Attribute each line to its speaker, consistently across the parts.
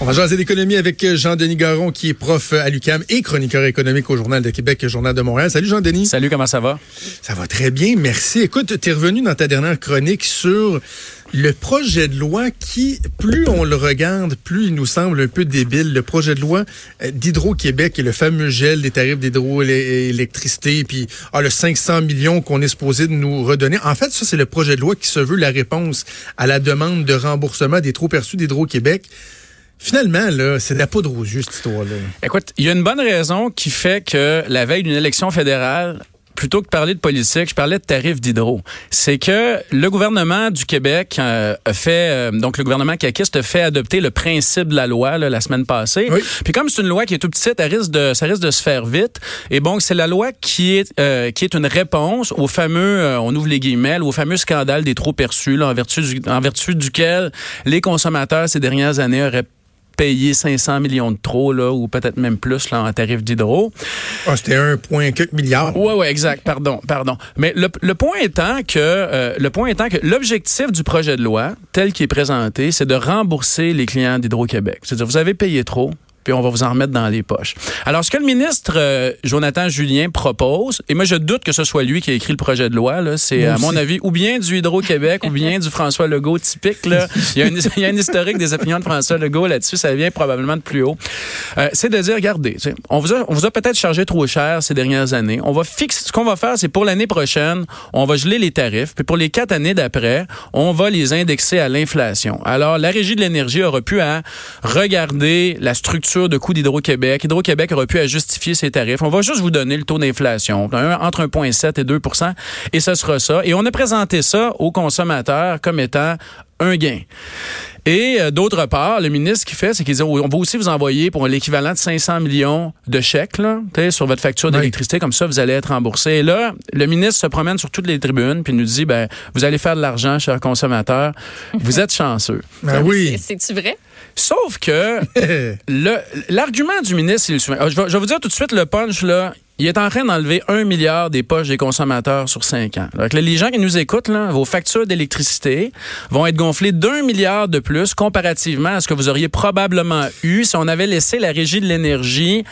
Speaker 1: On va jaser d'économie avec Jean-Denis Garon, qui est prof à l'UCAM et chroniqueur économique au Journal de Québec et Journal de Montréal. Salut Jean-Denis.
Speaker 2: Salut, comment ça va?
Speaker 1: Ça va très bien, merci. Écoute, tu es revenu dans ta dernière chronique sur le projet de loi qui, plus on le regarde, plus il nous semble un peu débile. Le projet de loi euh, d'Hydro-Québec et le fameux gel des tarifs d'hydroélectricité, puis ah, le 500 millions qu'on est supposé de nous redonner. En fait, ça, c'est le projet de loi qui se veut la réponse à la demande de remboursement des trop perçus d'Hydro-Québec. Finalement, là, c'est de la poudre aux yeux, cette histoire-là.
Speaker 2: Écoute, il y a une bonne raison qui fait que la veille d'une élection fédérale, plutôt que de parler de politique, je parlais de tarifs d'hydro. C'est que le gouvernement du Québec euh, a fait, euh, donc le gouvernement caquiste a fait adopter le principe de la loi là, la semaine passée. Puis comme c'est une loi qui est tout petite, ça risque de, ça risque de se faire vite. Et bon, c'est la loi qui est, euh, qui est une réponse au fameux, on ouvre les guillemets, au fameux scandale des trop perçus, là, en vertu, du, en vertu duquel les consommateurs ces dernières années auraient payer 500 millions de trop, là, ou peut-être même plus là, en tarif d'hydro.
Speaker 1: Ah, c'était 1,4 milliard.
Speaker 2: Oui, oui, exact. Pardon, pardon. Mais le, le point étant que euh, le point étant que l'objectif du projet de loi, tel qu'il est présenté, c'est de rembourser les clients d'Hydro-Québec. C'est-à-dire, vous avez payé trop, puis on va vous en remettre dans les poches. Alors, ce que le ministre euh, Jonathan Julien propose, et moi je doute que ce soit lui qui a écrit le projet de loi, c'est à mon avis ou bien du Hydro-Québec ou bien du François Legault typique. Là. Il, y a un, il y a un historique des opinions de François Legault là-dessus, ça vient probablement de plus haut. Euh, c'est de dire, regardez, on vous a, on vous a peut-être chargé trop cher ces dernières années. On va fixer, ce qu'on va faire, c'est pour l'année prochaine, on va geler les tarifs, puis pour les quatre années d'après, on va les indexer à l'inflation. Alors, la Régie de l'énergie aura pu à regarder la structure de coûts d'Hydro-Québec. Hydro-Québec aurait pu à justifier ses tarifs. On va juste vous donner le taux d'inflation, entre 1,7 et 2 et ce sera ça. Et on a présenté ça aux consommateurs comme étant un gain. Et euh, d'autre part, le ministre qui fait, c'est qu'il dit on va aussi vous envoyer pour l'équivalent de 500 millions de chèques là, sur votre facture d'électricité, comme ça vous allez être remboursé. Et là, le ministre se promène sur toutes les tribunes puis nous dit ben vous allez faire de l'argent, chers consommateurs, vous êtes chanceux.
Speaker 1: Ben oui.
Speaker 3: C'est-tu vrai?
Speaker 2: Sauf que l'argument du ministre, il, je, vais, je vais vous dire tout de suite le punch là il est en train d'enlever un milliard des poches des consommateurs sur cinq ans. Donc, les gens qui nous écoutent, là, vos factures d'électricité vont être gonflées d'un milliard de plus comparativement à ce que vous auriez probablement eu si on avait laissé la régie de l'énergie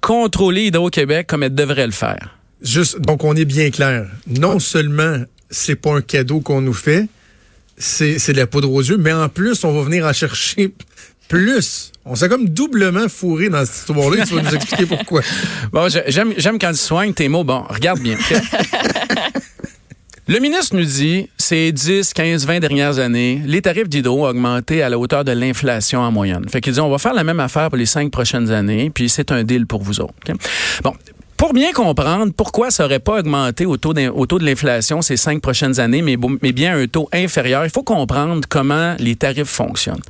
Speaker 2: contrôler Hydro-Québec comme elle devrait le faire.
Speaker 1: Juste, donc on est bien clair. Non seulement c'est pas un cadeau qu'on nous fait, c'est de la poudre aux yeux, mais en plus, on va venir en chercher plus. On s'est comme doublement fourré dans cette histoire-là. tu vas nous expliquer pourquoi.
Speaker 2: Bon, j'aime, j'aime quand tu soignes tes mots. Bon, regarde bien. Le ministre nous dit, ces 10, 15, 20 dernières années, les tarifs d'hydro ont augmenté à la hauteur de l'inflation en moyenne. Fait qu'il dit, on va faire la même affaire pour les cinq prochaines années, puis c'est un deal pour vous autres. Bon, pour bien comprendre pourquoi ça n'aurait pas augmenté au taux, de l'inflation ces cinq prochaines années, mais, bien un taux inférieur, il faut comprendre comment les tarifs fonctionnent.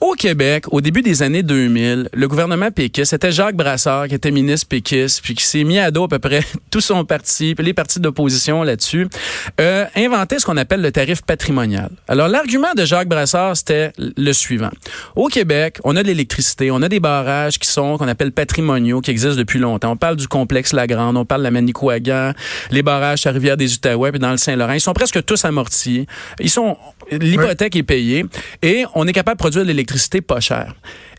Speaker 2: Au Québec, au début des années 2000, le gouvernement péquiste, c'était Jacques Brassard qui était ministre péquiste, puis qui s'est mis à dos à peu près tout son parti, les partis d'opposition là-dessus, euh, inventé ce qu'on appelle le tarif patrimonial. Alors l'argument de Jacques Brassard, c'était le suivant. Au Québec, on a de l'électricité, on a des barrages qui sont qu'on appelle patrimoniaux, qui existent depuis longtemps. On parle du complexe la Grande, on parle de la Manicouagan, les barrages à Rivière des Outaouais puis dans le Saint-Laurent. Ils sont presque tous amortis. Ils sont l'hypothèque est payée et on est capable de produire de l'électricité pas chère.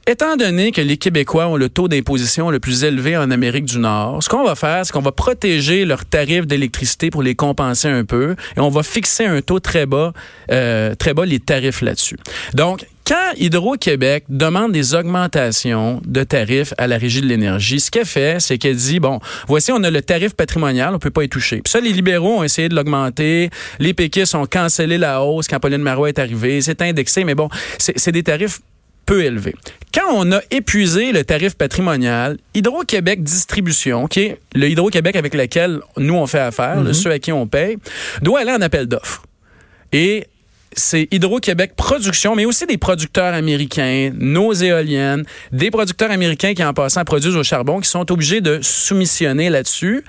Speaker 2: Étant donné que les Québécois ont le taux d'imposition le plus élevé en Amérique du Nord, ce qu'on va faire, c'est qu'on va protéger leurs tarifs d'électricité pour les compenser un peu et on va fixer un taux très bas, euh, très bas les tarifs là-dessus. Donc, quand Hydro-Québec demande des augmentations de tarifs à la Régie de l'énergie, ce qu'elle fait, c'est qu'elle dit, bon, voici, on a le tarif patrimonial, on peut pas y toucher. Puis ça, les libéraux ont essayé de l'augmenter. Les péquistes ont cancellé la hausse quand Pauline Marois est arrivée. C'est indexé, mais bon, c'est des tarifs peu élevé. Quand on a épuisé le tarif patrimonial, Hydro-Québec Distribution, qui est le Hydro-Québec avec lequel nous on fait affaire, mm ceux à qui on paye, doit aller en appel d'offres. Et c'est Hydro-Québec Production, mais aussi des producteurs américains, nos éoliennes, des producteurs américains qui en passant produisent au charbon, qui sont obligés de soumissionner là-dessus.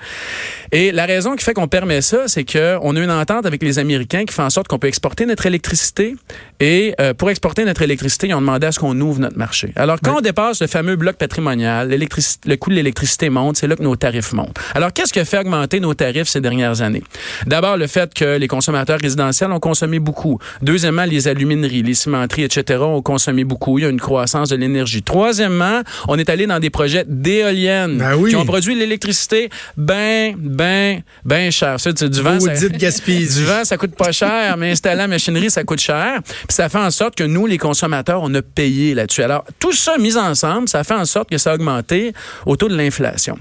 Speaker 2: Et la raison qui fait qu'on permet ça, c'est qu'on a une entente avec les Américains qui fait en sorte qu'on peut exporter notre électricité. Et euh, pour exporter notre électricité, ils ont demandé à ce qu'on ouvre notre marché. Alors, quand on dépasse le fameux bloc patrimonial, le coût de l'électricité monte, c'est là que nos tarifs montent. Alors, qu'est-ce qui a fait augmenter nos tarifs ces dernières années? D'abord, le fait que les consommateurs résidentiels ont consommé beaucoup Deuxièmement, les alumineries, les cimenteries, etc. ont consommé beaucoup. Il y a une croissance de l'énergie. Troisièmement, on est allé dans des projets d'éoliennes
Speaker 1: Ben oui.
Speaker 2: qui ont produit l'électricité ben, ben, ben cher. Ça, du vent, ça, du vent, ça coûte pas cher, mais installer la machinerie, ça coûte cher. Puis ça fait en sorte que nous, les consommateurs, on a payé là-dessus. Alors, tout ça mis ensemble, ça fait en sorte que ça a augmenté au taux de l'inflation.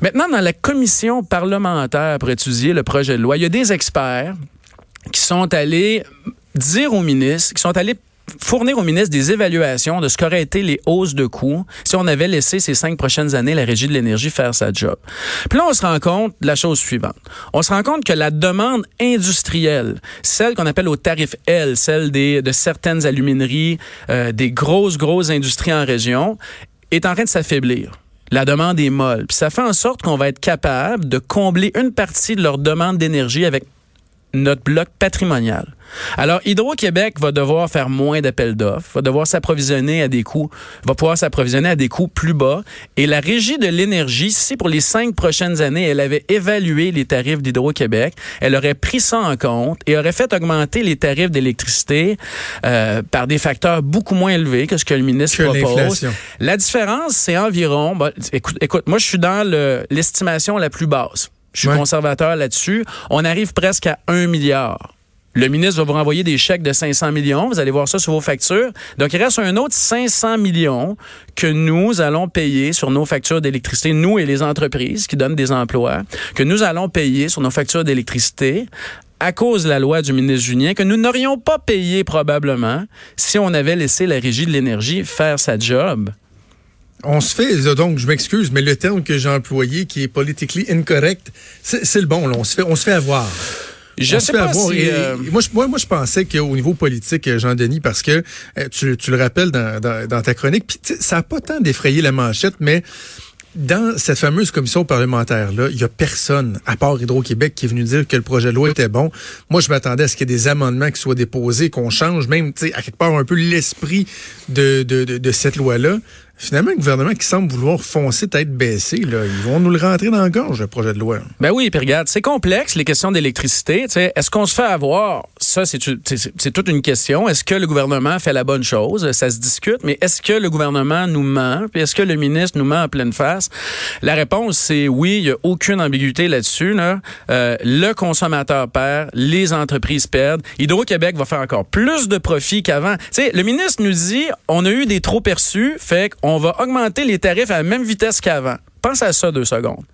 Speaker 2: Maintenant, dans la commission parlementaire pour étudier le projet de loi, il y a des experts qui sont allés dire au ministre, qui sont allés fournir au ministre des évaluations de ce qu'auraient été les hausses de coûts si on avait laissé ces cinq prochaines années la Régie de l'énergie faire sa job. Puis là, on se rend compte de la chose suivante. On se rend compte que la demande industrielle, celle qu'on appelle au tarif L, celle des, de certaines alumineries, euh, des grosses, grosses industries en région, est en train de s'affaiblir. La demande est molle. Puis ça fait en sorte qu'on va être capable de combler une partie de leur demande d'énergie avec notre bloc patrimonial. Alors, Hydro-Québec va devoir faire moins d'appels d'offres, va devoir s'approvisionner à des coûts, va pouvoir s'approvisionner à des coûts plus bas. Et la Régie de l'énergie, si pour les cinq prochaines années, elle avait évalué les tarifs d'Hydro-Québec, elle aurait pris ça en compte et aurait fait augmenter les tarifs d'électricité euh, par des facteurs beaucoup moins élevés que ce que le ministre
Speaker 1: Que
Speaker 2: propose. La différence, c'est environ, bon, écoute, écoute, moi, je suis dans le- l'estimation la plus basse. Je suis
Speaker 1: Ouais.
Speaker 2: conservateur là-dessus. On arrive presque à 1 milliard. Le ministre va vous renvoyer des chèques de 500 millions. Vous allez voir ça sur vos factures. Donc, il reste un autre 500 millions que nous allons payer sur nos factures d'électricité, nous et les entreprises qui donnent des emplois, que nous allons payer sur nos factures d'électricité à cause de la loi du ministre Julien, que nous n'aurions pas payé probablement si on avait laissé la Régie de l'énergie faire sa job.
Speaker 1: On se fait, donc je m'excuse, mais le terme que j'ai employé, qui est politically incorrect, c'est le bon. Là. On se fait, on se fait avoir.
Speaker 2: Je
Speaker 1: On
Speaker 2: sais pas
Speaker 1: avoir.
Speaker 2: si... Euh,
Speaker 1: et moi, je, moi, moi, je pensais qu'au niveau politique, euh, Jean-Denis, parce que euh, tu, tu le rappelles dans, dans, dans ta chronique, puis ça n'a pas tant défrayé la manchette, mais dans cette fameuse commission parlementaire-là, il y a personne, à part Hydro-Québec, qui est venu dire que le projet de loi était bon. Moi, je m'attendais à ce qu'il y ait des amendements qui soient déposés, qu'on change même, tu sais, à quelque part, un peu l'esprit de, de, de, de cette loi-là. Finalement, un gouvernement qui semble vouloir foncer tête baissée, là, ils vont nous le rentrer dans la gorge, le projet de loi.
Speaker 2: Ben oui, puis regarde, c'est complexe les questions d'électricité. Est-ce qu'on se fait avoir? Ça, c'est toute une question. Est-ce que le gouvernement fait la bonne chose? Ça se discute. Mais est-ce que le gouvernement nous ment? Puis est-ce que le ministre nous ment en pleine face? La réponse, c'est oui. Il y a aucune ambiguïté là-dessus. Là. Euh, le consommateur perd, les entreprises perdent. Hydro-Québec va faire encore plus de profits qu'avant. Le ministre nous dit, on a eu des trop perçus, fait qu'on va augmenter les tarifs à la même vitesse qu'avant. Pense à ça deux secondes.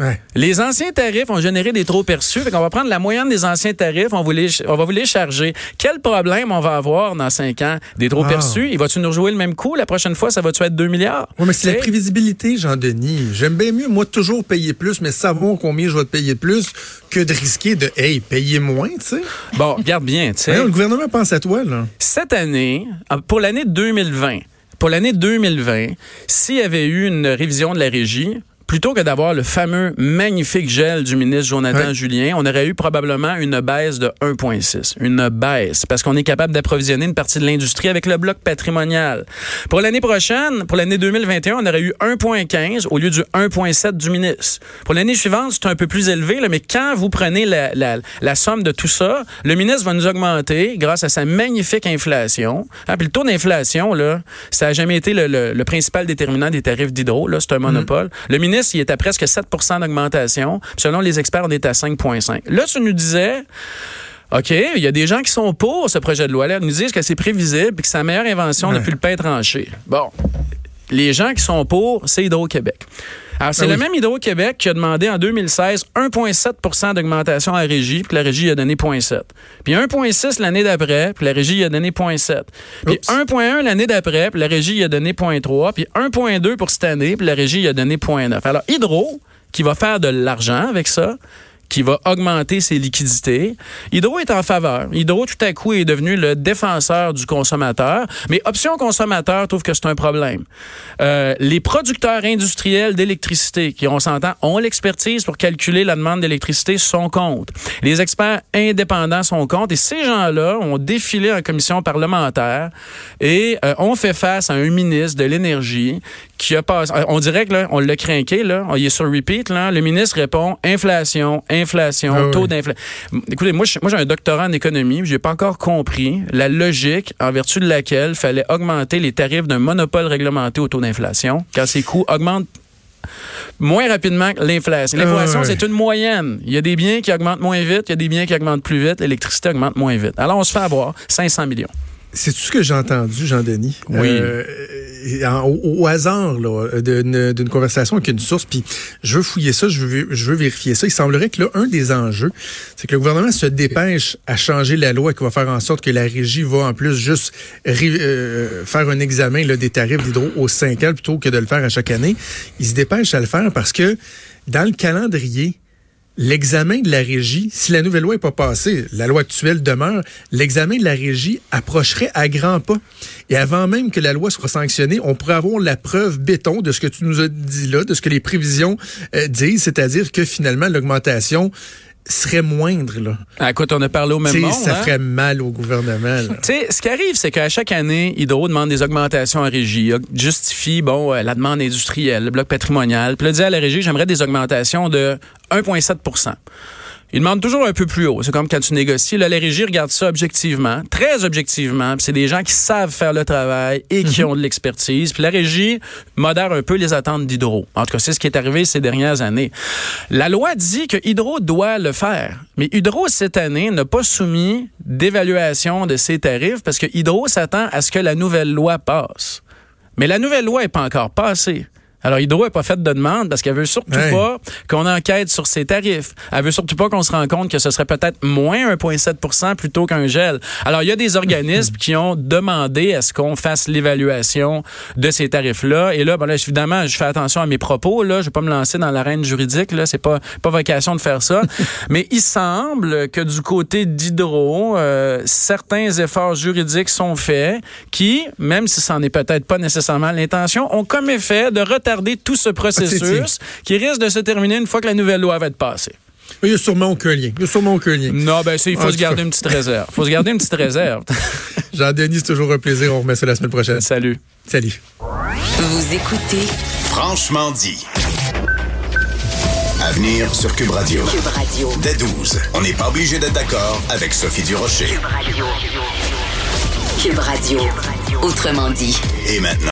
Speaker 1: Ouais.
Speaker 2: Les anciens tarifs ont généré des trop perçus. Fait qu'on va prendre la moyenne des anciens tarifs, on, va on vous les charger. Quel problème on va avoir dans cinq ans? Des trop
Speaker 1: Ah.
Speaker 2: perçus? Il va-tu nous rejouer le même coup? La prochaine fois, ça va-tu être 2 milliards?
Speaker 1: Oui, mais c'est la prévisibilité, Jean-Denis. J'aime bien mieux, moi, toujours payer plus, mais savoir combien je vais te payer plus que de risquer de, hey, payer moins, tu sais.
Speaker 2: Bon, regarde bien, tu sais.
Speaker 1: Le gouvernement pense à toi, là.
Speaker 2: Cette année, euh, pour l'année 2020, pour l'année 2020, s'il y avait eu une révision de la régie, plutôt que d'avoir le fameux magnifique gel du ministre Jonathan. Julien, on aurait eu probablement une baisse de 1,6. Une baisse, parce qu'on est capable d'approvisionner une partie de l'industrie avec le bloc patrimonial. Pour l'année prochaine, pour l'année 2021, on aurait eu 1,15 au lieu du 1,7 du ministre. Pour l'année suivante, c'est un peu plus élevé, là, mais quand vous prenez la, la, la somme de tout ça, le ministre va nous augmenter grâce à sa magnifique inflation. Ah, puis le taux d'inflation, là, ça n'a jamais été le, le- le principal déterminant des tarifs d'hydro. Là, c'est un monopole. Le ministre, il est à presque 7% d'augmentation. Selon les experts, on est à 5,5. Là, tu nous disais. OK, il y a des gens qui sont pour ce projet de loi-là. Ils nous disent que c'est prévisible et que c'est la meilleure invention
Speaker 1: Ouais.
Speaker 2: depuis le pain tranché. Bon. Les gens qui sont pour, c'est Hydro-Québec. Alors, c'est
Speaker 1: Ah
Speaker 2: le même Hydro-Québec qui a demandé en 2016 1,7% d'augmentation à la régie, puis la régie a donné 0,7. Puis 1,6 l'année d'après, puis la régie a donné 0,7. Puis
Speaker 1: Oups.
Speaker 2: 1,1 l'année d'après, puis la régie a donné 0,3. Puis 1,2 pour cette année, puis la régie a donné 0,9. Alors, Hydro, qui va faire de l'argent avec ça, qui va augmenter ses liquidités. Hydro est en faveur. Hydro, tout à coup, est devenu le défenseur du consommateur. Mais Option Consommateur trouve que c'est un problème. Euh, les producteurs industriels d'électricité, qui, on s'entend, ont l'expertise pour calculer la demande d'électricité, sont contre. Les experts indépendants sont contre. Et ces gens-là ont défilé en commission parlementaire et euh, ont fait face à un ministre de l'Énergie qui a passé. On dirait que là, on l'a craqué, là. Il est sur repeat, là. Le ministre répond inflation, inflation,
Speaker 1: Ah
Speaker 2: taux d'inflation. Écoutez, moi, j'ai un doctorat en économie, j'ai pas encore compris la logique en vertu de laquelle fallait augmenter les tarifs d'un monopole réglementé au taux d'inflation quand ses coûts augmentent moins rapidement que l'inflation. L'inflation,
Speaker 1: Ah ouais.
Speaker 2: c'est une moyenne. Il y a des biens qui augmentent moins vite, il y a des biens qui augmentent plus vite, l'électricité augmente moins vite. Alors, on se fait avoir 500 millions.
Speaker 1: C'est tout ce que j'ai entendu, Jean-Denis?
Speaker 2: Oui.
Speaker 1: Euh, au, au hasard là, d'une conversation avec une source, puis je veux fouiller ça, je veux, je veux vérifier ça. Il semblerait que là, un des enjeux, c'est que le gouvernement se dépêche à changer la loi qui va faire en sorte que la régie va en plus juste euh, faire un examen là, des tarifs d'hydro aux cinq ans plutôt que de le faire à chaque année. Il se dépêche à le faire parce que dans le calendrier, L'examen de la régie, si la nouvelle loi n'est pas passée, la loi actuelle demeure, l'examen de la régie approcherait à grands pas. Et avant même que la loi soit sanctionnée, on pourrait avoir la preuve béton de ce que tu nous as dit là, de ce que les prévisions euh, disent, c'est-à-dire que finalement l'augmentation serait moindre. Là.
Speaker 2: Ah, écoute, on a parlé au même
Speaker 1: Tu sais,
Speaker 2: monde.
Speaker 1: ça
Speaker 2: hein?
Speaker 1: ferait mal au gouvernement. là.
Speaker 2: Tu sais, ce qui arrive, c'est qu'à chaque année, Hydro demande des augmentations à régie, justifie bon euh, la demande industrielle, le bloc patrimonial. Puis là, dit à la régie, j'aimerais des augmentations de 1,7 il demande toujours un peu plus haut. C'est comme quand tu négocies. Là, la régie regarde ça objectivement, très objectivement. Puis c'est des gens qui savent faire le travail et qui ont de l'expertise. Puis la régie modère un peu les attentes d'Hydro. En tout cas, c'est ce qui est arrivé ces dernières années. La loi dit que Hydro doit le faire. Mais Hydro, cette année, n'a pas soumis d'évaluation de ses tarifs parce que Hydro s'attend à ce que la nouvelle loi passe. Mais la nouvelle loi n'est pas encore passée. Alors, Hydro n'a pas fait de demande parce qu'elle veut surtout pas qu'on enquête sur ses tarifs. Elle veut surtout pas qu'on se rende compte que ce serait peut-être moins 1,7 plutôt qu'un gel. Alors, il y a des organismes qui ont demandé à ce qu'on fasse l'évaluation de ces tarifs-là. Et là, ben là, évidemment, je fais attention à mes propos. Là, je vais pas me lancer dans l'arène juridique. Là, c'est pas pas vocation de faire ça. Mais il semble que du côté d'Hydro, euh, certains efforts juridiques sont faits qui, même si ça n'est peut-être pas nécessairement l'intention, ont comme effet de retarder tout ce processus qui risque de se terminer une fois que la nouvelle loi va être passée.
Speaker 1: Il n'y a sûrement aucun lien. Il y a sûrement aucun lien.
Speaker 2: Non, ben ça, il faut se garder
Speaker 1: cas.
Speaker 2: une petite réserve. faut se garder une petite réserve.
Speaker 1: Jean-Denis, c'est toujours un plaisir. On remet ça la semaine prochaine.
Speaker 2: Salut.
Speaker 1: Salut.
Speaker 3: Vous écoutez
Speaker 4: Franchement dit. À venir sur Cube Radio.
Speaker 3: Cube Radio.
Speaker 4: Dès 12, on n'est pas obligé d'être d'accord avec Sophie Durocher.
Speaker 3: Cube Radio. Autrement dit.
Speaker 4: Et maintenant.